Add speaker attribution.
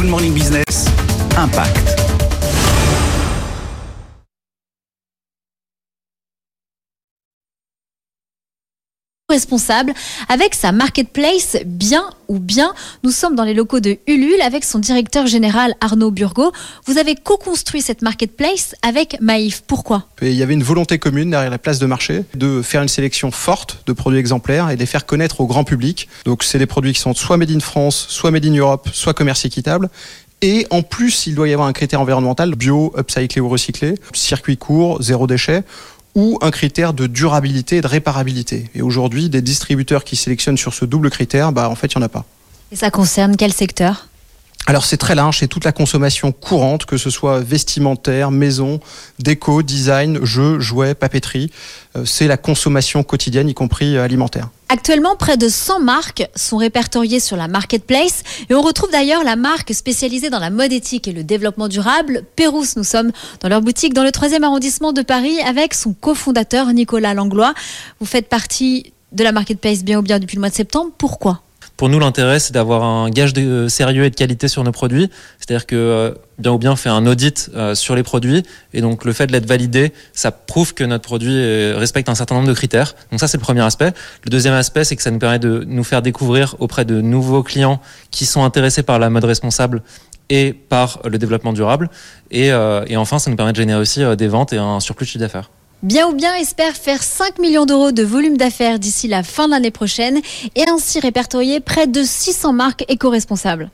Speaker 1: Good Morning Business, Impact.
Speaker 2: Responsable avec sa marketplace bien ou bien. Nous sommes dans les locaux de Ulule avec son directeur général Arnaud Burgot. Vous avez co-construit cette marketplace avec Maïf. Pourquoi?
Speaker 3: Il y avait une volonté commune derrière la place de marché de faire une sélection forte de produits exemplaires et de les faire connaître au grand public. Donc c'est des produits qui sont soit made in France, soit made in Europe, soit commerce équitable. Et en plus, il doit y avoir un critère environnemental, bio, upcyclé ou recyclé, circuit court, zéro déchet ou un critère de durabilité et de réparabilité. Et aujourd'hui, des distributeurs qui sélectionnent sur ce double critère, bah, en fait, il n'y en a pas.
Speaker 2: Et ça concerne quel secteur?
Speaker 3: Alors c'est très large, c'est toute la consommation courante, que ce soit vestimentaire, maison, déco, design, jeux, jouets, papeterie. Euh, c'est la consommation quotidienne, y compris euh, alimentaire.
Speaker 2: Actuellement, près de 100 marques sont répertoriées sur la marketplace et on retrouve d'ailleurs la marque spécialisée dans la mode éthique et le développement durable, Pérouse. Nous sommes dans leur boutique dans le 3e arrondissement de Paris avec son cofondateur Nicolas Langlois. Vous faites partie de la marketplace bien ou bien depuis le mois de septembre? Pourquoi?
Speaker 4: Pour nous, l'intérêt, c'est d'avoir un gage de euh, sérieux et de qualité sur nos produits. C'est-à-dire que euh, bien ou bien fait un audit euh, sur les produits et donc le fait de l'être validé, ça prouve que notre produit respecte un certain nombre de critères. Donc ça, c'est le premier aspect. Le deuxième aspect, c'est que ça nous permet de nous faire découvrir auprès de nouveaux clients qui sont intéressés par la mode responsable et par le développement durable. Et, et enfin, ça nous permet de générer aussi des ventes et un surplus de chiffre d'affaires.
Speaker 2: Bien ou bien espère faire 5 millions d'euros de volume d'affaires d'ici la fin de l'année prochaine et ainsi répertorier près de 600 marques éco-responsables.